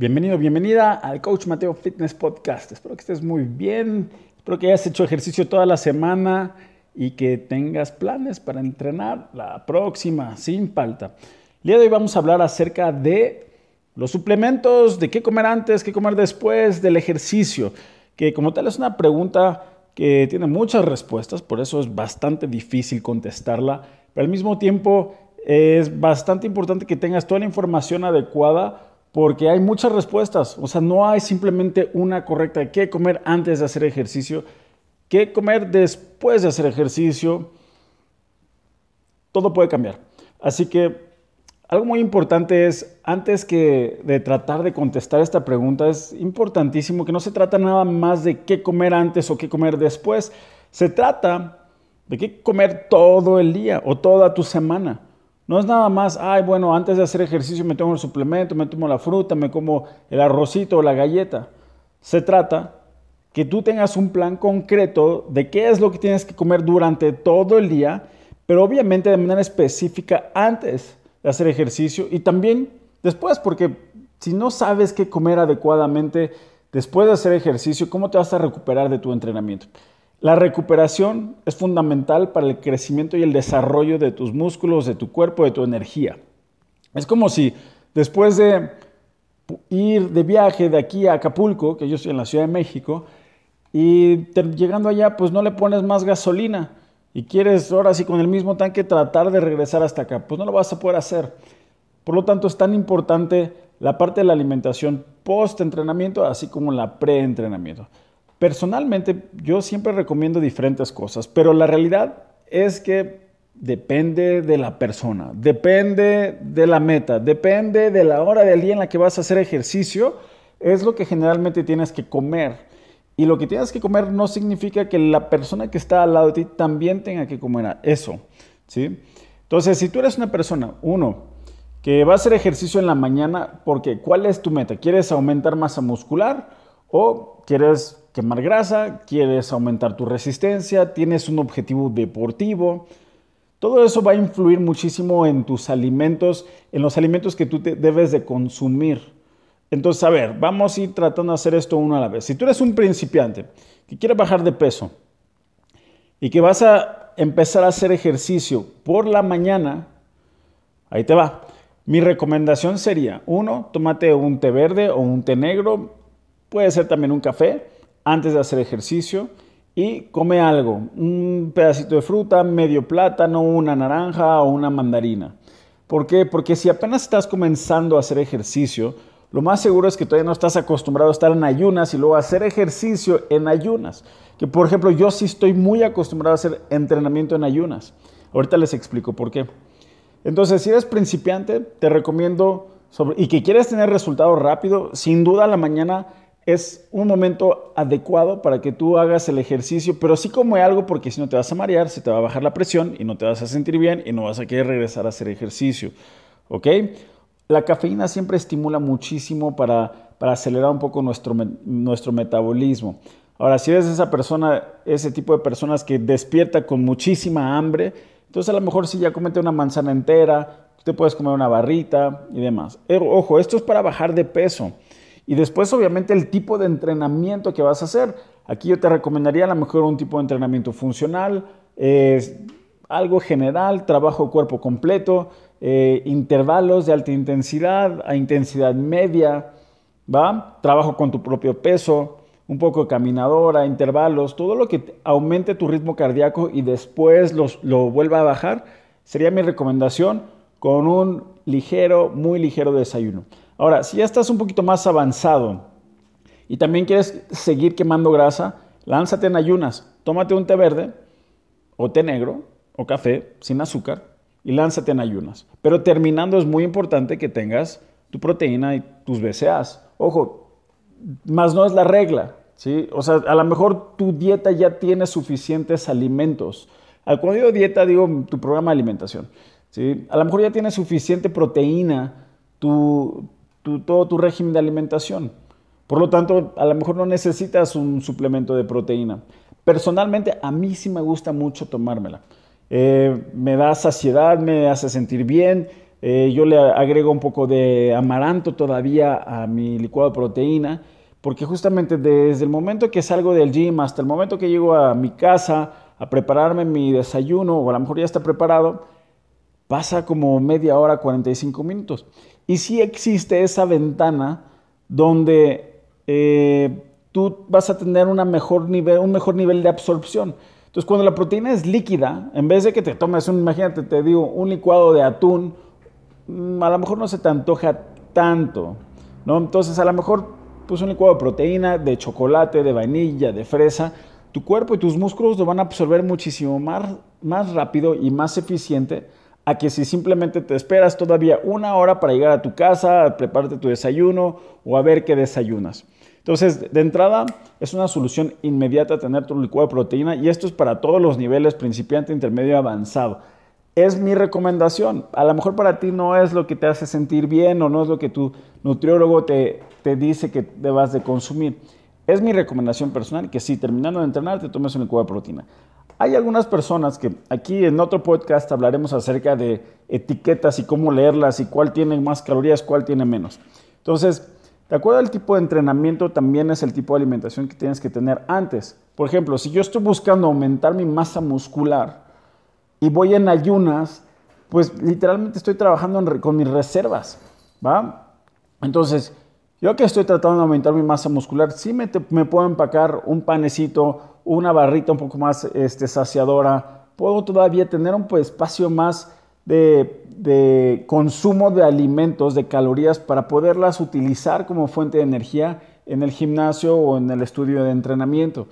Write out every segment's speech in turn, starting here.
Bienvenido, bienvenida al Coach Mateo Fitness Podcast. Espero que estés muy bien, espero que hayas hecho ejercicio toda la semana y que tengas planes para entrenar la próxima sin falta. El día de hoy vamos a hablar acerca de los suplementos, de qué comer antes, qué comer después del ejercicio, que como tal es una pregunta que tiene muchas respuestas, por eso es bastante difícil contestarla, pero al mismo tiempo es bastante importante que tengas toda la información adecuada porque hay muchas respuestas. O sea, no hay simplemente una correcta. ¿Qué comer antes de hacer ejercicio? ¿Qué comer después de hacer ejercicio? Todo puede cambiar. Así que algo muy importante es, antes que de tratar de contestar esta pregunta, es importantísimo que no se trata nada más de qué comer antes o qué comer después. Se trata de qué comer todo el día o toda tu semana. No es nada más, ay, bueno, antes de hacer ejercicio me tomo el suplemento, me tomo la fruta, me como el arrocito o la galleta. Se trata que tú tengas un plan concreto de qué es lo que tienes que comer durante todo el día, pero obviamente de manera específica antes de hacer ejercicio y también después, porque si no sabes qué comer adecuadamente después de hacer ejercicio, ¿cómo te vas a recuperar de tu entrenamiento? La recuperación es fundamental para el crecimiento y el desarrollo de tus músculos, de tu cuerpo, de tu energía. Es como si después de ir de viaje de aquí a Acapulco, que yo estoy en la Ciudad de México, y llegando allá pues no le pones más gasolina y quieres ahora sí con el mismo tanque tratar de regresar hasta acá, pues no lo vas a poder hacer. Por lo tanto es tan importante la parte de la alimentación post-entrenamiento así como la pre-entrenamiento. Personalmente, yo siempre recomiendo diferentes cosas, pero la realidad es que depende de la persona, depende de la meta, depende de la hora del día en la que vas a hacer ejercicio, es lo que generalmente tienes que comer. Y lo que tienes que comer no significa que la persona que está al lado de ti también tenga que comer eso, ¿sí? Entonces, si tú eres una persona, uno, que va a hacer ejercicio en la mañana, porque ¿cuál es tu meta? ¿Quieres aumentar masa muscular o quieres quemar grasa, quieres aumentar tu resistencia, tienes un objetivo deportivo. Todo eso va a influir muchísimo en tus alimentos, en los alimentos que tú debes de consumir. Entonces, a ver, vamos a ir tratando de hacer esto uno a la vez. Si tú eres un principiante que quiere bajar de peso y que vas a empezar a hacer ejercicio por la mañana, ahí te va. Mi recomendación sería, uno, tómate un té verde o un té negro, puede ser también un café, antes de hacer ejercicio y come algo, un pedacito de fruta, medio plátano, una naranja o una mandarina. ¿Por qué? Porque si apenas estás comenzando a hacer ejercicio, lo más seguro es que todavía no estás acostumbrado a estar en ayunas y luego hacer ejercicio en ayunas. Que por ejemplo, yo sí estoy muy acostumbrado a hacer entrenamiento en ayunas. Ahorita les explico por qué. Entonces, si eres principiante, te recomiendo sobre, y que quieres tener resultados rápido, sin duda a la mañana es un momento adecuado para que tú hagas el ejercicio, pero sí come algo porque si no te vas a marear, se te va a bajar la presión y no te vas a sentir bien y no vas a querer regresar a hacer ejercicio. ¿Ok? La cafeína siempre estimula muchísimo para, para acelerar un poco nuestro, nuestro metabolismo. Ahora, si eres esa persona, ese tipo de personas que despierta con muchísima hambre, entonces a lo mejor si ya comete una manzana entera, te puedes comer una barrita y demás. Ojo, esto es para bajar de peso. Y después, obviamente, el tipo de entrenamiento que vas a hacer. Aquí yo te recomendaría a lo mejor un tipo de entrenamiento funcional, algo general, trabajo cuerpo completo, eh, intervalos de alta intensidad a intensidad media, ¿va? Trabajo con tu propio peso, un poco de caminadora, intervalos, todo lo que aumente tu ritmo cardíaco y después lo vuelva a bajar, sería mi recomendación con un ligero, muy ligero desayuno. Ahora, si ya estás un poquito más avanzado y también quieres seguir quemando grasa, lánzate en ayunas. Tómate un té verde o té negro o café sin azúcar y lánzate en ayunas. Pero terminando es muy importante que tengas tu proteína y tus BCAAs. Ojo, más no es la regla, ¿sí? O sea, a lo mejor tu dieta ya tiene suficientes alimentos. Cuando digo dieta, digo tu programa de alimentación, ¿sí? A lo mejor ya tiene suficiente proteína, tu, todo tu régimen de alimentación. Por lo tanto, a lo mejor no necesitas un suplemento de proteína. Personalmente, a mí sí me gusta mucho tomármela. Eh, me da saciedad, me hace sentir bien, Eh, yo le agrego un poco de amaranto todavía a mi licuado de proteína, porque justamente desde el momento que salgo del gym hasta el momento que llego a mi casa a prepararme mi desayuno, o a lo mejor ya está preparado, pasa como media hora, 45 minutos. Y sí existe esa ventana donde eh, tú vas a tener mejor nivel, un mejor nivel de absorción. Entonces, cuando la proteína es líquida, en vez de que te tomes un, imagínate, te digo, un licuado de atún, mm, a lo mejor no se te antoja tanto, ¿no? Entonces, a lo mejor, pues un licuado de proteína, de chocolate, de vainilla, de fresa, tu cuerpo y tus músculos lo van a absorber muchísimo más, más rápido y más eficiente a que si simplemente te esperas todavía una hora para llegar a tu casa, a prepararte tu desayuno o a ver qué desayunas. Entonces, de entrada, es una solución inmediata tener tu licuado de proteína y esto es para todos los niveles, principiante, intermedio y avanzado. Es mi recomendación. A lo mejor para ti no es lo que te hace sentir bien o no es lo que tu nutriólogo te, te dice que debas de consumir. Es mi recomendación personal que si terminando de entrenar te tomes un licuado de proteína. Hay algunas personas que aquí en otro podcast hablaremos acerca de etiquetas y cómo leerlas y cuál tiene más calorías, cuál tiene menos. Entonces, de acuerdo al tipo de entrenamiento, también es el tipo de alimentación que tienes que tener antes. Por ejemplo, si yo estoy buscando aumentar mi masa muscular y voy en ayunas, pues literalmente estoy trabajando con mis reservas, ¿va? Entonces, yo que estoy tratando de aumentar mi masa muscular, sí me, puedo empacar un panecito, una barrita un poco más este, saciadora, puedo todavía tener un pues, espacio más de, consumo de alimentos, de calorías, para poderlas utilizar como fuente de energía en el gimnasio o en el estudio de entrenamiento.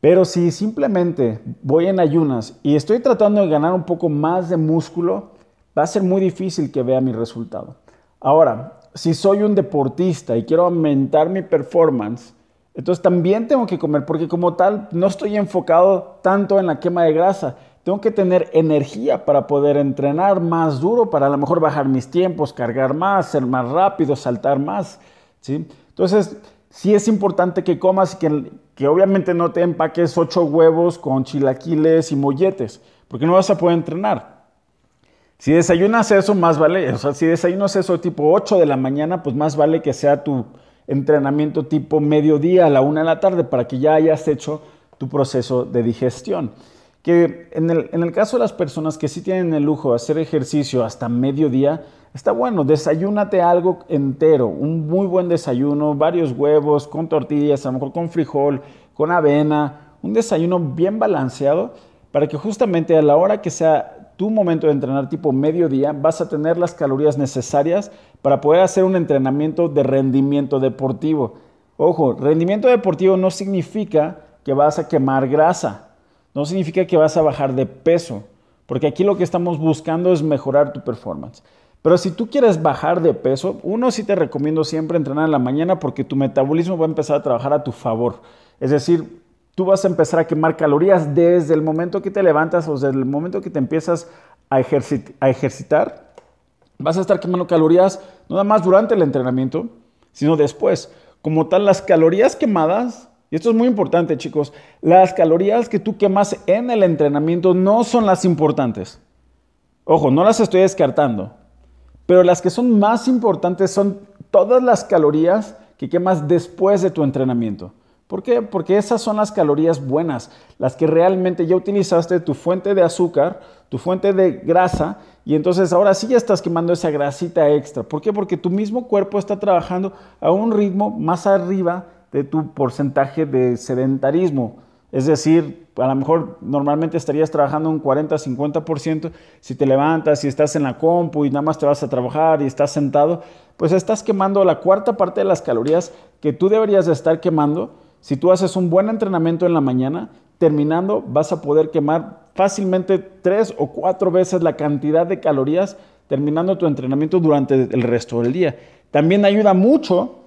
Pero si simplemente voy en ayunas y estoy tratando de ganar un poco más de músculo, va a ser muy difícil que vea mi resultado. Ahora, si soy un deportista y quiero aumentar mi performance, entonces también tengo que comer porque como tal no estoy enfocado tanto en la quema de grasa, tengo que tener energía para poder entrenar más duro, para a lo mejor bajar mis tiempos, cargar más, ser más rápido, saltar más. ¿sí? Entonces, sí es importante que comas y que, que obviamente no te empaques ocho huevos con chilaquiles y molletes, porque no vas a poder entrenar. Si desayunas eso, más vale, o sea, si desayunas eso tipo 8 de la mañana, pues más vale que sea tu entrenamiento tipo mediodía a la una de la tarde para que ya hayas hecho tu proceso de digestión. Que en el, caso de las personas que sí tienen el lujo de hacer ejercicio hasta mediodía, está bueno, desayúnate algo entero, un muy buen desayuno, varios huevos, con tortillas, a lo mejor con frijol, con avena, un desayuno bien balanceado para que justamente a la hora que sea tu momento de entrenar tipo mediodía, vas a tener las calorías necesarias para poder hacer un entrenamiento de rendimiento deportivo. Ojo, rendimiento deportivo no significa que vas a quemar grasa no significa que vas a bajar de peso, porque aquí lo que estamos buscando es mejorar tu performance. Pero si tú quieres bajar de peso, uno sí te recomiendo siempre entrenar en la mañana porque tu metabolismo va a empezar a trabajar a tu favor. Es decir, tú vas a empezar a quemar calorías desde el momento que te levantas o desde el momento que te empiezas a, ejercitar. Vas a estar quemando calorías no nada más durante el entrenamiento, sino después. Como tal, las calorías quemadas y esto es muy importante, chicos. Las calorías que tú quemas en el entrenamiento no son las importantes. Ojo, no las estoy descartando. Pero las que son más importantes son todas las calorías que quemas después de tu entrenamiento. ¿Por qué? Porque esas son las calorías buenas, las que realmente ya utilizaste tu fuente de azúcar, tu fuente de grasa, y entonces ahora sí ya estás quemando esa grasita extra. ¿Por qué? Porque tu mismo cuerpo está trabajando a un ritmo más arriba de tu porcentaje de sedentarismo. Es decir, a lo mejor normalmente estarías trabajando un 40-50%, si te levantas y estás en la compu y nada más te vas a trabajar y estás sentado, pues estás quemando la cuarta parte de las calorías que tú deberías de estar quemando. Si tú haces un buen entrenamiento en la mañana, terminando vas a poder quemar fácilmente tres o cuatro veces la cantidad de calorías terminando tu entrenamiento durante el resto del día. También ayuda mucho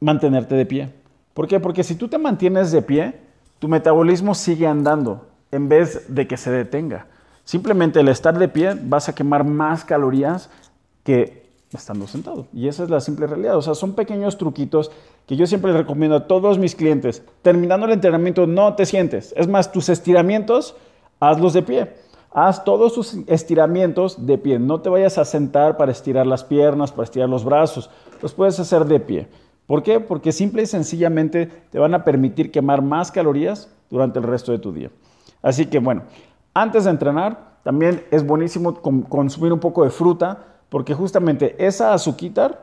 mantenerte de pie. ¿Por qué? Porque si tú te mantienes de pie, tu metabolismo sigue andando en vez de que se detenga. Simplemente el estar de pie vas a quemar más calorías que estando sentado. Y esa es la simple realidad. O sea, son pequeños truquitos que yo siempre les recomiendo a todos mis clientes. Terminando el entrenamiento, no te sientes. Es más, tus estiramientos, hazlos de pie. Haz todos tus estiramientos de pie. No te vayas a sentar para estirar las piernas, para estirar los brazos. Los puedes hacer de pie. ¿Por qué? Porque simple y sencillamente te van a permitir quemar más calorías durante el resto de tu día. Así que bueno, antes de entrenar, también es buenísimo consumir un poco de fruta, porque justamente esa azuquita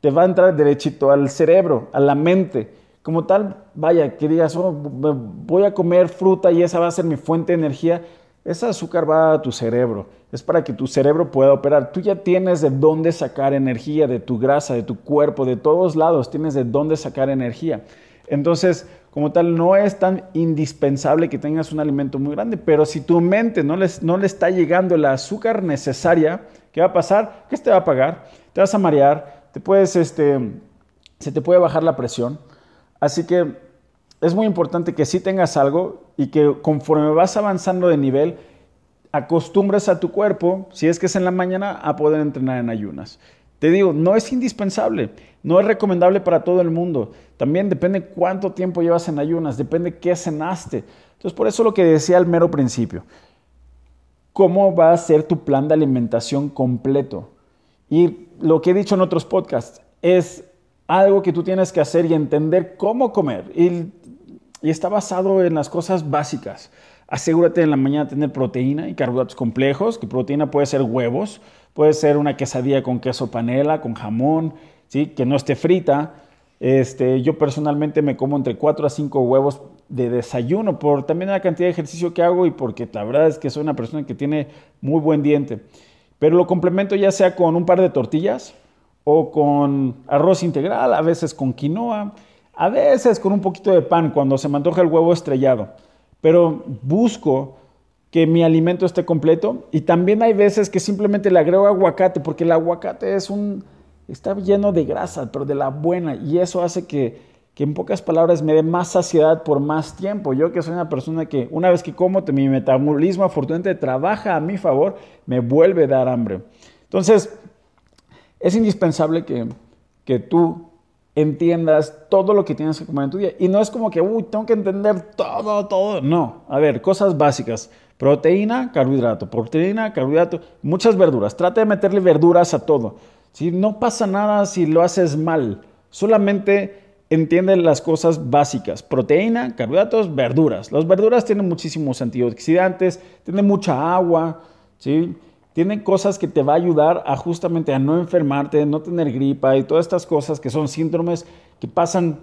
te va a entrar derechito al cerebro, a la mente. Como tal, vaya, que digas, oh, voy a comer fruta y esa va a ser mi fuente de energía. Ese azúcar va a tu cerebro. Es para que tu cerebro pueda operar. Tú ya tienes de dónde sacar energía de tu grasa, de tu cuerpo, de todos lados. Tienes de dónde sacar energía. Entonces, como tal, no es tan indispensable que tengas un alimento muy grande, pero si tu mente no, no le está llegando el azúcar necesaria, ¿qué va a pasar? ¿Qué te va a pagar? Te vas a marear, te puedes, este, se te puede bajar la presión. Así que es muy importante que sí tengas algo y que conforme vas avanzando de nivel, acostumbres a tu cuerpo, si es que es en la mañana, a poder entrenar en ayunas. Te digo, no es indispensable, no es recomendable para todo el mundo. También depende cuánto tiempo llevas en ayunas, depende qué cenaste. Entonces, por eso lo que decía al mero principio, ¿cómo va a ser tu plan de alimentación completo? Y lo que he dicho en otros podcasts es algo que tú tienes que hacer y entender cómo comer. Y, está basado en las cosas básicas. Asegúrate en la mañana tener proteína y carbohidratos complejos, que proteína puede ser huevos, Puede ser una quesadilla con queso panela, con jamón, ¿sí? que no esté frita. Este, yo personalmente me como entre 4 a 5 huevos de desayuno por también la cantidad de ejercicio que hago y porque la verdad es que soy una persona que tiene muy buen diente. Pero lo complemento ya sea con un par de tortillas o con arroz integral, a veces con quinoa, a veces con un poquito de pan cuando se me antoja el huevo estrellado. Pero busco que mi alimento esté completo. Y también hay veces que simplemente le agrego aguacate, porque el aguacate es un, está lleno de grasa, pero de la buena. Y eso hace que, que en pocas palabras me dé más saciedad por más tiempo. Yo que soy una persona que una vez que como, mi metabolismo afortunadamente trabaja a mi favor, me vuelve a dar hambre. Entonces, es indispensable que, que tú entiendas todo lo que tienes que comer en tu día. Y no es como que, uy, tengo que entender todo, todo. No, a ver, cosas básicas. Proteína, carbohidrato, proteína, carbohidrato, muchas verduras. Trata de meterle verduras a todo. Si No pasa nada si lo haces mal. Solamente entiende las cosas básicas. Proteína, carbohidratos, verduras. Las verduras tienen muchísimos antioxidantes, tienen mucha agua, ¿sí? Tienen cosas que te va a ayudar a justamente a no enfermarte, no tener gripa y todas estas cosas que son síndromes que pasan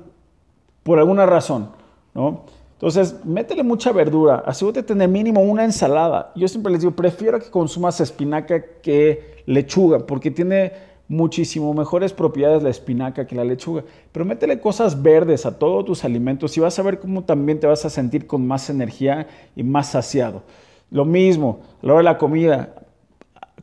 por alguna razón, ¿no? Entonces, métele mucha verdura, asegúrate de tener mínimo una ensalada. Yo siempre les digo, prefiero que consumas espinaca que lechuga, porque tiene muchísimo mejores propiedades la espinaca que la lechuga. Pero métele cosas verdes a todos tus alimentos y vas a ver cómo también te vas a sentir con más energía y más saciado. Lo mismo, a la hora de la comida,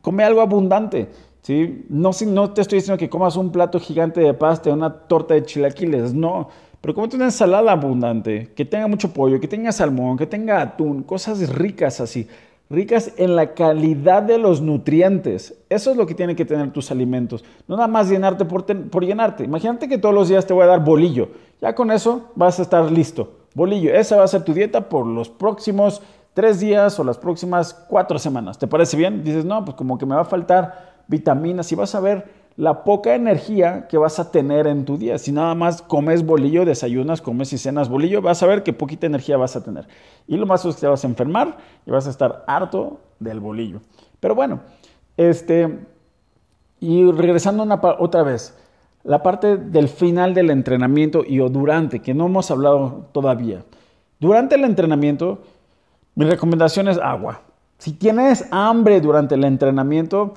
come algo abundante. ¿sí? No, no te estoy diciendo que comas un plato gigante de pasta, una torta de chilaquiles, no pero cómete una ensalada abundante, que tenga mucho pollo, que tenga salmón, que tenga atún, cosas ricas así, ricas en la calidad de los nutrientes. Eso es lo que tienen que tener tus alimentos. No nada más llenarte por, por llenarte. Imagínate que todos los días te voy a dar bolillo. Ya con eso vas a estar listo. Bolillo, esa va a ser tu dieta por los próximos tres días o las próximas cuatro semanas. ¿Te parece bien? Dices, no, pues como que me va a faltar vitaminas y vas a ver la poca energía que vas a tener en tu día. Si nada más comes bolillo, desayunas, comes y cenas bolillo, vas a ver qué poquita energía vas a tener. Y lo más es que te vas a enfermar y vas a estar harto del bolillo. Pero bueno, este, y regresando una, otra vez, la parte del final del entrenamiento y o durante, que no hemos hablado todavía. Durante el entrenamiento, mi recomendación es agua. Si tienes hambre durante el entrenamiento,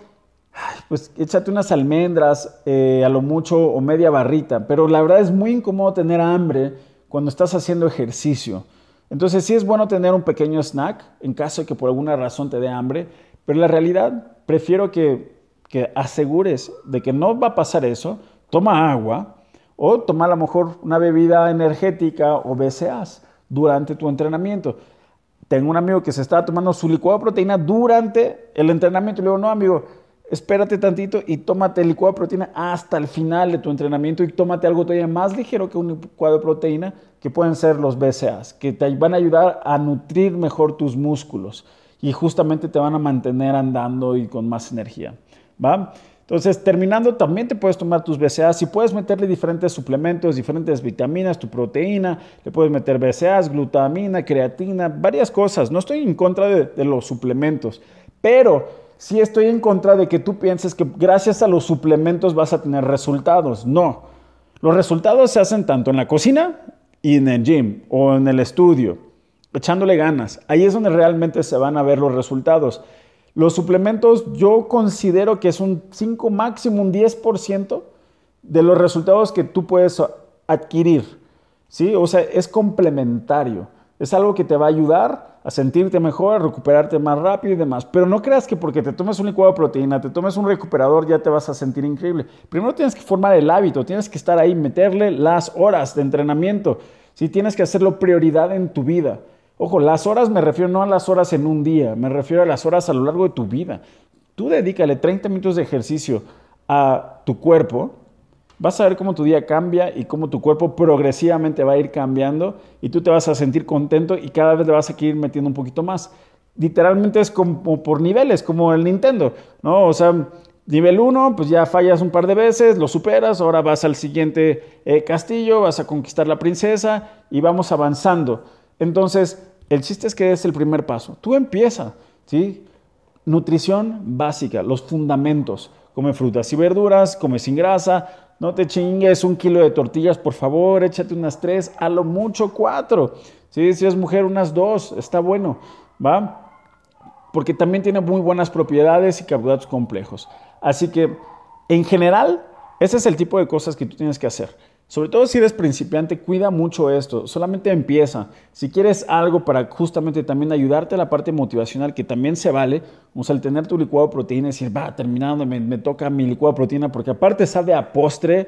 pues échate unas almendras, eh, a lo mucho, o media barrita. Pero la verdad es muy incómodo tener hambre cuando estás haciendo ejercicio. Entonces sí es bueno tener un pequeño snack en caso de que por alguna razón te dé hambre, pero la realidad prefiero que, que asegures de que no va a pasar eso. Toma agua o toma a lo mejor una bebida energética o BCAAs durante tu entrenamiento. Tengo un amigo que se estaba tomando su licuado de proteína durante el entrenamiento y le digo, no amigo, espérate tantito y tómate el licuado de proteína hasta el final de tu entrenamiento y tómate algo todavía más ligero que un licuado de proteína, que pueden ser los BCAAs, que te van a ayudar a nutrir mejor tus músculos. y justamente te van a mantener andando y con más energía. ¿va? Entonces, terminando, también te puedes tomar tus BCAAs y puedes meterle diferentes suplementos, diferentes vitaminas, tu proteína, le puedes meter BCAAs, glutamina, creatina, varias cosas. No estoy en contra de los suplementos, pero sí estoy en contra de que tú pienses que gracias a los suplementos vas a tener resultados. No. Los resultados se hacen tanto en la cocina y en el gym o en el estudio, echándole ganas. Ahí es donde realmente se van a ver los resultados. Los suplementos yo considero que es un 5 máximo, un 10% de los resultados que tú puedes adquirir. ¿sí? O sea, es complementario. Es algo que te va a ayudar a sentirte mejor, a recuperarte más rápido y demás. Pero no creas que porque te tomes un licuado de proteína, te tomes un recuperador, ya te vas a sentir increíble. Primero tienes que formar el hábito, tienes que estar ahí, meterle las horas de entrenamiento. ¿sí? Tienes que hacerlo prioridad en tu vida. Ojo, las horas me refiero no a las horas en un día, me refiero a las horas a lo largo de tu vida. Tú dedícale 30 minutos de ejercicio a tu cuerpo, vas a ver cómo tu día cambia y cómo tu cuerpo progresivamente va a ir cambiando y tú te vas a sentir contento y cada vez le vas a ir metiendo un poquito más. Literalmente es como por niveles, como el Nintendo, ¿no? O sea, nivel 1, pues ya fallas un par de veces, lo superas, ahora vas al siguiente eh, castillo, vas a conquistar la princesa y vamos avanzando. Entonces, el chiste es que es el primer paso. Tú empieza, ¿sí? Nutrición básica, los fundamentos. Come frutas y verduras, come sin grasa, no te chingues un kilo de tortillas, por favor, échate unas tres, a lo mucho cuatro. ¿sí? Si es mujer, unas dos, está bueno, ¿va? Porque también tiene muy buenas propiedades y carbohidratos complejos. Así que, en general, ese es el tipo de cosas que tú tienes que hacer. Sobre todo si eres principiante, cuida mucho esto. Solamente empieza. Si quieres algo para justamente también ayudarte a la parte motivacional, que también se vale, o sea, el tener tu licuado de proteína y decir, va, terminando, me, toca mi licuado de proteína, porque aparte sabe a postre,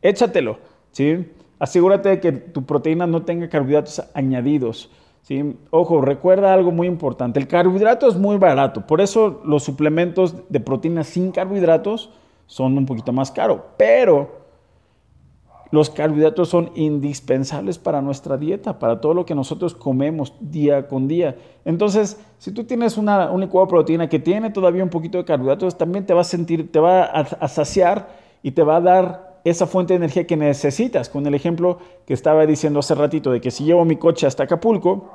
échatelo, ¿sí? Asegúrate de que tu proteína no tenga carbohidratos añadidos. ¿sí? Ojo, recuerda algo muy importante. El carbohidrato es muy barato, por eso los suplementos de proteína sin carbohidratos son un poquito más caros, pero los carbohidratos son indispensables para nuestra dieta, para todo lo que nosotros comemos día con día. Entonces, si tú tienes una, un licuado de proteína que tiene todavía un poquito de carbohidratos, también te va a sentir, te va a, saciar y te va a dar esa fuente de energía que necesitas. Con el ejemplo que estaba diciendo hace ratito de que si llevo mi coche hasta Acapulco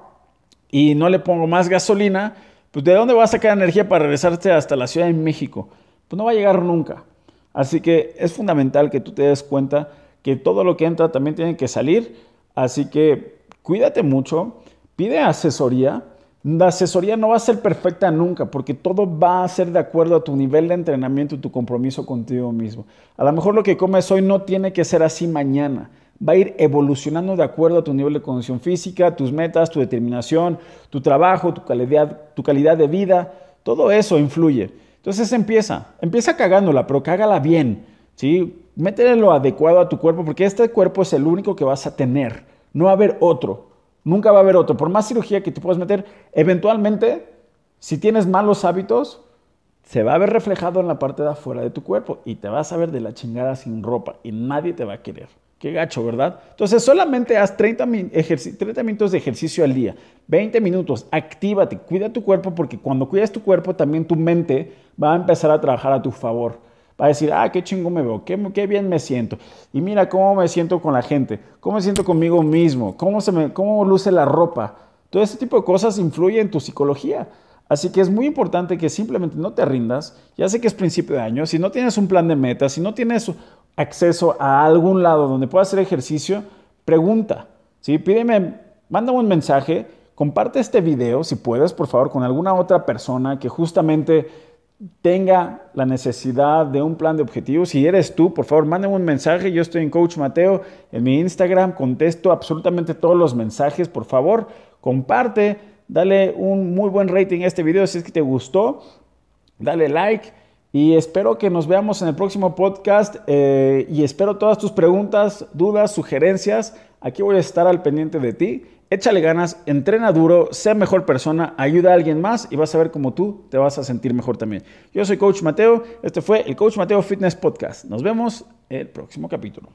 y no le pongo más gasolina, pues ¿de dónde va a sacar energía para regresarte hasta la Ciudad de México? Pues no va a llegar nunca. Así que es fundamental que tú te des cuenta que todo lo que entra también tiene que salir. Así que cuídate mucho, pide asesoría. La asesoría no va a ser perfecta nunca, porque todo va a ser de acuerdo a tu nivel de entrenamiento y tu compromiso contigo mismo. A lo mejor lo que comes hoy no tiene que ser así mañana. Va a ir evolucionando de acuerdo a tu nivel de condición física, tus metas, tu determinación, tu trabajo, tu calidad, tu calidad de vida. Todo eso influye. Entonces empieza, empieza cagándola, pero cágala bien. ¿sí? Métele lo adecuado a tu cuerpo, porque este cuerpo es el único que vas a tener. No va a haber otro. Nunca va a haber otro. Por más cirugía que te puedas meter, eventualmente, si tienes malos hábitos, se va a ver reflejado en la parte de afuera de tu cuerpo y te vas a ver de la chingada sin ropa y nadie te va a querer. Qué gacho, ¿verdad? Entonces solamente haz 30, 30, minutos de ejercicio al día, 20 minutos, actívate, cuida tu cuerpo porque cuando cuidas tu cuerpo también tu mente va a empezar a trabajar a tu favor va a decir, ah, qué chingo me veo, qué, bien me siento. Y mira cómo me siento con la gente, cómo me siento conmigo mismo, cómo, se me, cómo luce la ropa. Todo ese tipo de cosas influye en tu psicología. Así que es muy importante que simplemente no te rindas. Ya sé que es principio de año. Si no tienes un plan de metas, si no tienes acceso a algún lado donde puedas hacer ejercicio, pregunta. ¿sí? Pídeme, mándame un mensaje, comparte este video, si puedes, por favor, con alguna otra persona que justamente tenga la necesidad de un plan de objetivos, si eres tú, por favor, mándame un mensaje. Yo estoy en Coach Mateo en mi Instagram, contesto absolutamente todos los mensajes, por favor, comparte, dale un muy buen rating a este video si es que te gustó, dale like y espero que nos veamos en el próximo podcast eh, y espero todas tus preguntas, dudas, sugerencias. Aquí voy a estar al pendiente de ti échale ganas, entrena duro, sé mejor persona, ayuda a alguien más y vas a ver cómo tú te vas a sentir mejor también. Yo soy Coach Mateo, este fue el Coach Mateo Fitness Podcast. Nos vemos el próximo capítulo.